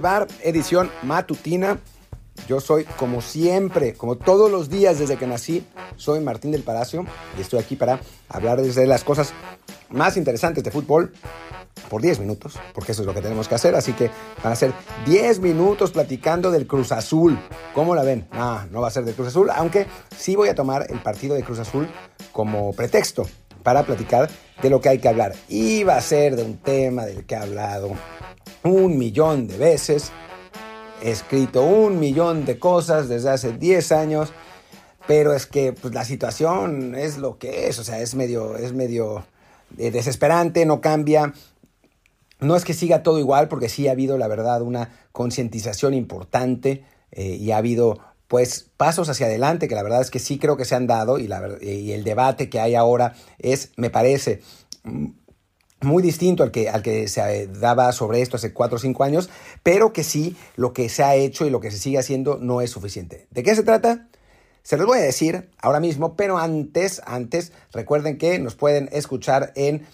Bar, edición matutina. Yo soy, como siempre, como todos los días desde que nací, soy Martín del Palacio y estoy aquí para hablar de las cosas más interesantes de fútbol por 10 minutos, porque eso es lo que tenemos que hacer. Así que van a ser 10 minutos platicando del Cruz Azul. ¿Cómo la ven? No, no va a ser del Cruz Azul, aunque sí voy a tomar el partido de Cruz Azul como pretexto para platicar de lo que hay que hablar. Y va a ser de un tema del que he hablado un millón de veces, he escrito un millón de cosas desde hace 10 años, pero es que pues, la situación es lo que es, o sea, es medio, es medio eh, desesperante, no cambia. No es que siga todo igual, porque sí ha habido, la verdad, una concientización importante eh, y ha habido pues pasos hacia adelante que la verdad es que sí creo que se han dado y, la, y el debate que hay ahora es, me parece, muy distinto al que, al que se daba sobre esto hace cuatro o cinco años, pero que sí lo que se ha hecho y lo que se sigue haciendo no es suficiente. ¿De qué se trata? Se los voy a decir ahora mismo, pero antes, antes, recuerden que nos pueden escuchar en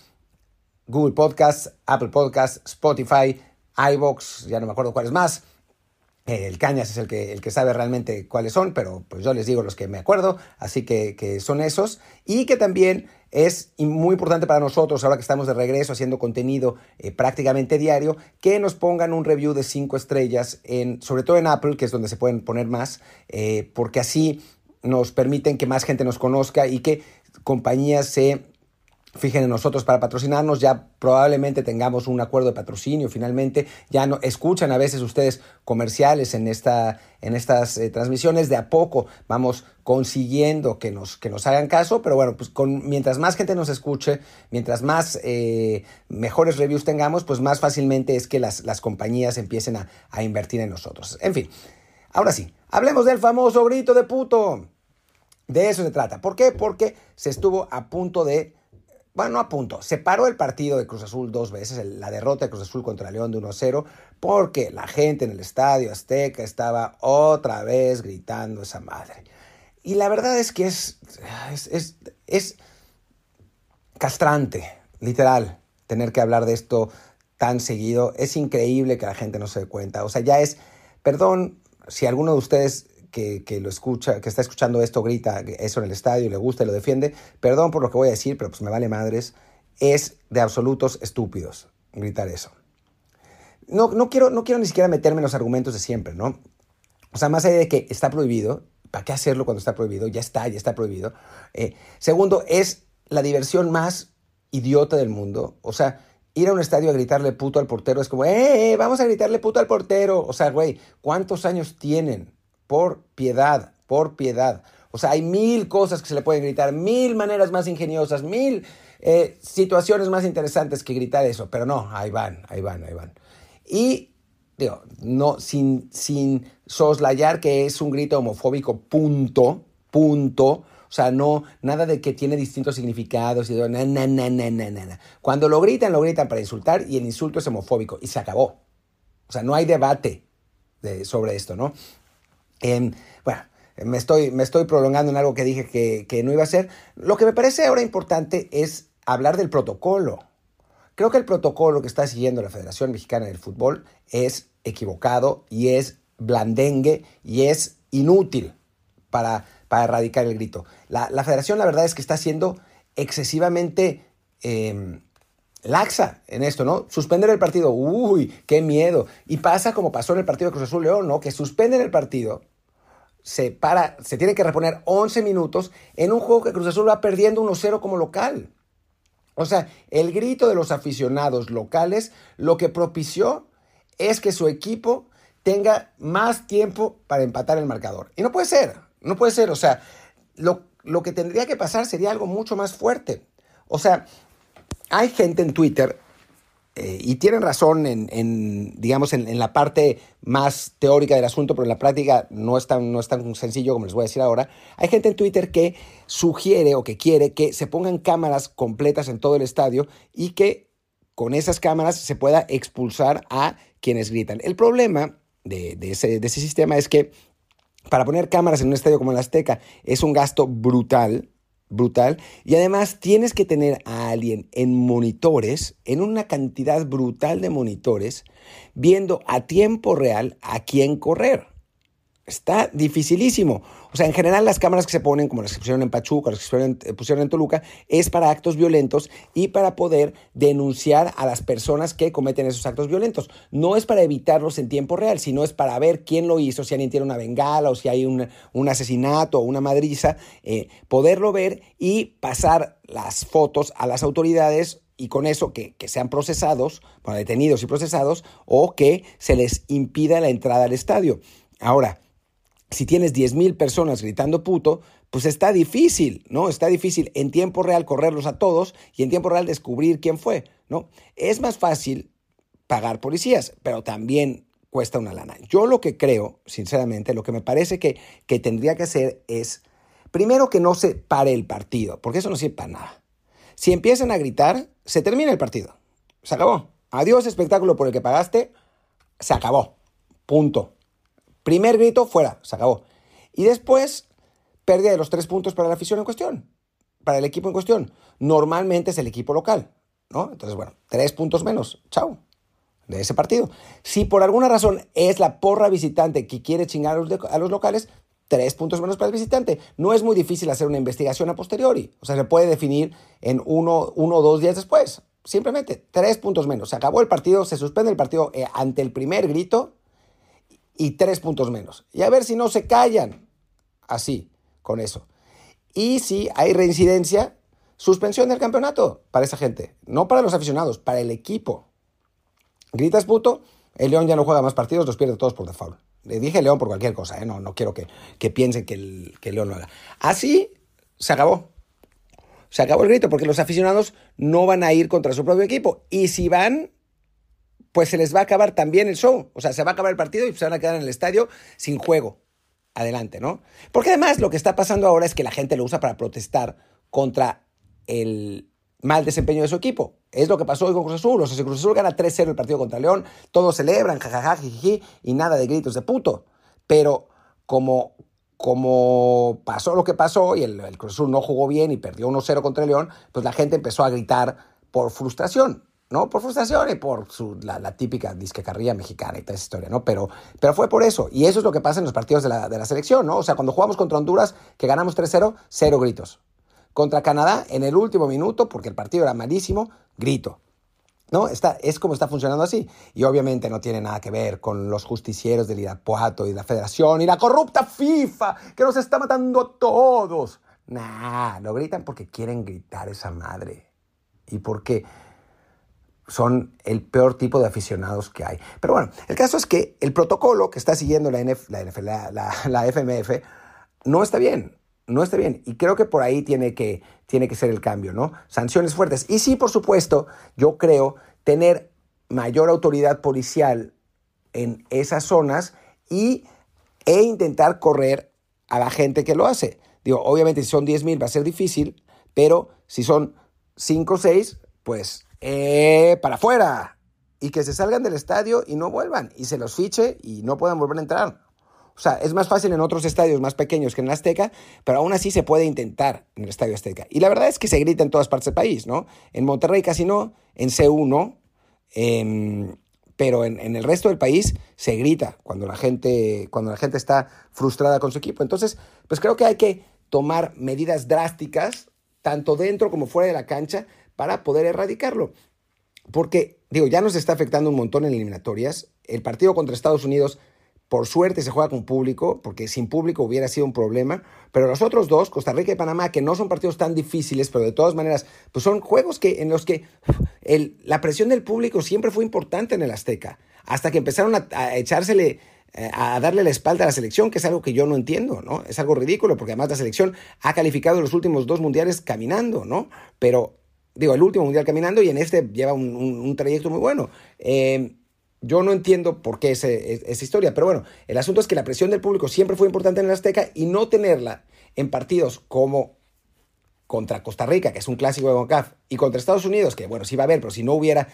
Google Podcasts, Apple Podcasts, Spotify, iBox, ya no me acuerdo cuáles más. El Cañas es el que, el que sabe realmente cuáles son, pero pues yo les digo los que me acuerdo, así que, que son esos. Y que también es muy importante para nosotros, ahora que estamos de regreso haciendo contenido eh, prácticamente diario, que nos pongan un review de cinco estrellas, en, sobre todo en Apple, que es donde se pueden poner más, eh, porque así nos permiten que más gente nos conozca y que compañías se fijen en nosotros para patrocinarnos, ya probablemente tengamos un acuerdo de patrocinio finalmente, ya no escuchan a veces ustedes comerciales en, esta, en estas eh, transmisiones, de a poco vamos consiguiendo que nos, que nos hagan caso, pero bueno, pues con, mientras más gente nos escuche, mientras más eh, mejores reviews tengamos, pues más fácilmente es que las, las compañías empiecen a, a invertir en nosotros. En fin, ahora sí, hablemos del famoso grito de puto. De eso se trata. ¿Por qué? Porque se estuvo a punto de bueno, no a punto. Se paró el partido de Cruz Azul dos veces, la derrota de Cruz Azul contra León de 1-0, porque la gente en el estadio Azteca estaba otra vez gritando esa madre. Y la verdad es que es, es, es, castrante, literal, tener que hablar de esto tan seguido. Es increíble que la gente no se dé cuenta. O sea, ya es, perdón si alguno de ustedes que, lo escucha, que está escuchando esto, grita eso en el estadio le gusta y lo defiende, perdón por lo que voy a decir, pero pues me vale madres, es de absolutos estúpidos gritar eso. No, no, quiero, no quiero ni siquiera meterme en los argumentos de siempre, ¿no? O sea, más allá de que está prohibido, ¿para qué hacerlo cuando está prohibido? Ya está, ya está prohibido. Eh, segundo, es la diversión más idiota del mundo. O sea, ir a un estadio a gritarle puto al portero es como, ¡eh, eh vamos a gritarle puto al portero! O sea, güey, ¿cuántos años tienen? Por piedad, por piedad. O sea, hay mil cosas que se le pueden gritar, mil maneras más ingeniosas, mil eh, situaciones más interesantes que gritar eso, pero no, ahí van, ahí van, ahí van. Y digo, no, sin, sin soslayar que es un grito homofóbico, punto, punto. O sea, no, nada de que tiene distintos significados y na, na, na, na, na, na. Cuando lo gritan, lo gritan para insultar y el insulto es homofóbico y se acabó. O sea, no hay debate de, sobre esto, ¿no? Bueno, me estoy, me estoy prolongando en algo que dije que, no iba a ser. Lo que me parece ahora importante es hablar del protocolo. Creo que el protocolo que está siguiendo la Federación Mexicana del Fútbol es equivocado y es blandengue y es inútil para, para erradicar el grito. La, Federación la verdad es que está siendo excesivamente em, laxa en esto, ¿no? Suspender el partido, uy, qué miedo. Y pasa como pasó en el partido de Cruz Azul León, ¿no? Que suspenden el partido, se para, se tiene que reponer 11 minutos en un juego que Cruz Azul va perdiendo 1-0 como local. O sea, el grito de los aficionados locales lo que propició es que su equipo tenga más tiempo para empatar el marcador. Y no puede ser, no puede ser. O sea, lo, lo que tendría que pasar sería algo mucho más fuerte. O sea, hay gente en Twitter, eh, y tienen razón en, digamos, en, la parte más teórica del asunto, pero en la práctica no es, tan, no es tan sencillo como les voy a decir ahora. Hay gente en Twitter que sugiere o que quiere que se pongan cámaras completas en todo el estadio y que con esas cámaras se pueda expulsar a quienes gritan. El problema de, ese, de ese sistema es que para poner cámaras en un estadio como el Azteca es un gasto brutal, brutal. Y además tienes que tener a alguien en monitores, en una cantidad brutal de monitores, viendo a tiempo real a quién correr. Está dificilísimo. O sea, en general las cámaras que se ponen, como las que pusieron en Pachuca, las que eh, pusieron en Toluca, es para actos violentos y para poder denunciar a las personas que cometen esos actos violentos. No es para evitarlos en tiempo real, sino es para ver quién lo hizo, si alguien tiene una bengala o si hay un, asesinato o una madriza, eh, poderlo ver y pasar las fotos a las autoridades y con eso que, que, sean procesados, bueno, detenidos y procesados, o que se les impida la entrada al estadio. Ahora, si tienes 10.000 personas gritando puto, pues está difícil, ¿no? Está difícil en tiempo real correrlos a todos y en tiempo real descubrir quién fue, ¿no? Es más fácil pagar policías, pero también cuesta una lana. Yo lo que creo, sinceramente, lo que me parece que, que tendría que hacer es, primero que no se pare el partido, porque eso no sirve para nada. Si empiezan a gritar, se termina el partido. Se acabó. Adiós espectáculo por el que pagaste, se acabó. Punto. Primer grito, fuera, se acabó. Y después, pérdida de los tres puntos para la afición en cuestión, para el equipo en cuestión. Normalmente es el equipo local, ¿no? Entonces, bueno, tres puntos menos, chao, de ese partido. Si por alguna razón es la porra visitante que quiere chingar a los, locales, tres puntos menos para el visitante. No es muy difícil hacer una investigación a posteriori. O sea, se puede definir en uno, uno o dos días después. Simplemente tres puntos menos. Se acabó el partido, se suspende el partido eh, ante el primer grito y tres puntos menos. Y a ver si no se callan así con eso. Y si hay reincidencia, suspensión del campeonato para esa gente. No para los aficionados, para el equipo. Gritas puto, el León ya no juega más partidos, los pierde todos por default. Le dije León por cualquier cosa, ¿eh? no, no quiero que, que piensen que el, que León lo haga. Así se acabó. Se acabó el grito porque los aficionados no van a ir contra su propio equipo. Y si van, pues se les va a acabar también el show. O sea, se va a acabar el partido y se van a quedar en el estadio sin juego. Adelante, ¿no? Porque además lo que está pasando ahora es que la gente lo usa para protestar contra el mal desempeño de su equipo. Es lo que pasó hoy con Cruz Azul. O sea, si Cruz Azul gana 3-0 el partido contra León, todos celebran, jajaja, jiji, y nada de gritos de puto. Pero como, como pasó lo que pasó y el, el Cruz Azul no jugó bien y perdió 1-0 contra León, pues la gente empezó a gritar por frustración. ¿No? Por frustración y por su, la, típica disquecarría mexicana y toda esa historia, ¿no? Pero, pero fue por eso. Y eso es lo que pasa en los partidos de la, de la selección, ¿no? O sea, cuando jugamos contra Honduras, que ganamos 3-0, cero gritos. Contra Canadá, en el último minuto, porque el partido era malísimo, grito. ¿No? Está, es como está funcionando así. Y obviamente no tiene nada que ver con los justicieros del Irapuato y la Federación y la corrupta FIFA que nos está matando a todos. Nah, lo gritan porque quieren gritar esa madre. Y porque son el peor tipo de aficionados que hay. Pero bueno, el caso es que el protocolo que está siguiendo la, la, FMF no está bien, no está bien. Y creo que por ahí tiene que, tiene que ser el cambio, ¿no? Sanciones fuertes. Y sí, por supuesto, yo creo tener mayor autoridad policial en esas zonas y, e intentar correr a la gente que lo hace. Digo, obviamente si son 10.000 va a ser difícil, pero si son 5 o 6, pues eh, para afuera. Y que se salgan del estadio y no vuelvan. Y se los fiche y no puedan volver a entrar. O sea, es más fácil en otros estadios más pequeños que en el Azteca, pero aún así se puede intentar en el Estadio Azteca. Y la verdad es que se grita en todas partes del país, ¿no? En Monterrey casi no, en CU no, em, pero en, en, el resto del país se grita cuando la, gente, cuando la gente está frustrada con su equipo. Entonces, pues creo que hay que tomar medidas drásticas, tanto dentro como fuera de la cancha, para poder erradicarlo. Porque, digo, ya nos está afectando un montón en eliminatorias. El partido contra Estados Unidos, por suerte, se juega con público, porque sin público hubiera sido un problema. Pero los otros dos, Costa Rica y Panamá, que no son partidos tan difíciles, pero de todas maneras, pues son juegos que, en los que la presión del público siempre fue importante en el Azteca. Hasta que empezaron a, a echársele eh, a darle la espalda a la selección, que es algo que yo no entiendo, ¿no? Es algo ridículo, porque además la selección ha calificado los últimos dos mundiales caminando, ¿no? Pero digo, el último mundial caminando y en este lleva un, trayecto muy bueno. Eh, yo no entiendo por qué ese, esa historia, pero bueno, el asunto es que la presión del público siempre fue importante en el Azteca y no tenerla en partidos como contra Costa Rica, que es un clásico de CONCACAF, y contra Estados Unidos, que bueno, sí va a haber, pero si no hubiera,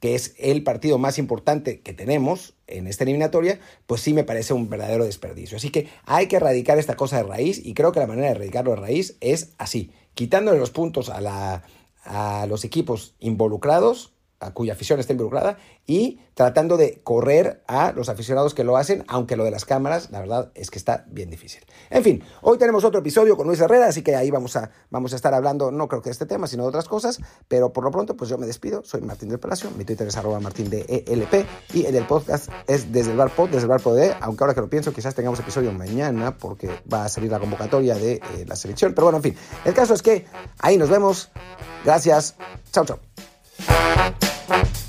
que es el partido más importante que tenemos en esta eliminatoria, pues sí me parece un verdadero desperdicio. Así que hay que erradicar esta cosa de raíz y creo que la manera de erradicarlo de raíz es así, quitándole los puntos a, la, a los equipos involucrados, a cuya afición está involucrada, y tratando de correr a los aficionados que lo hacen, aunque lo de las cámaras, la verdad es que está bien difícil. En fin, hoy tenemos otro episodio con Luis Herrera, así que ahí vamos a, vamos a estar hablando, no creo que de este tema, sino de otras cosas, pero por lo pronto, pues yo me despido, soy Martín del Palacio, mi Twitter es arroba martín de ELP, y el podcast es desde el bar pod, desde el bar pod, aunque ahora que lo pienso, quizás tengamos episodio mañana, porque va a salir la convocatoria de eh, la selección, pero bueno, en fin, el caso es que ahí nos vemos, gracias, chao, chao. Bye.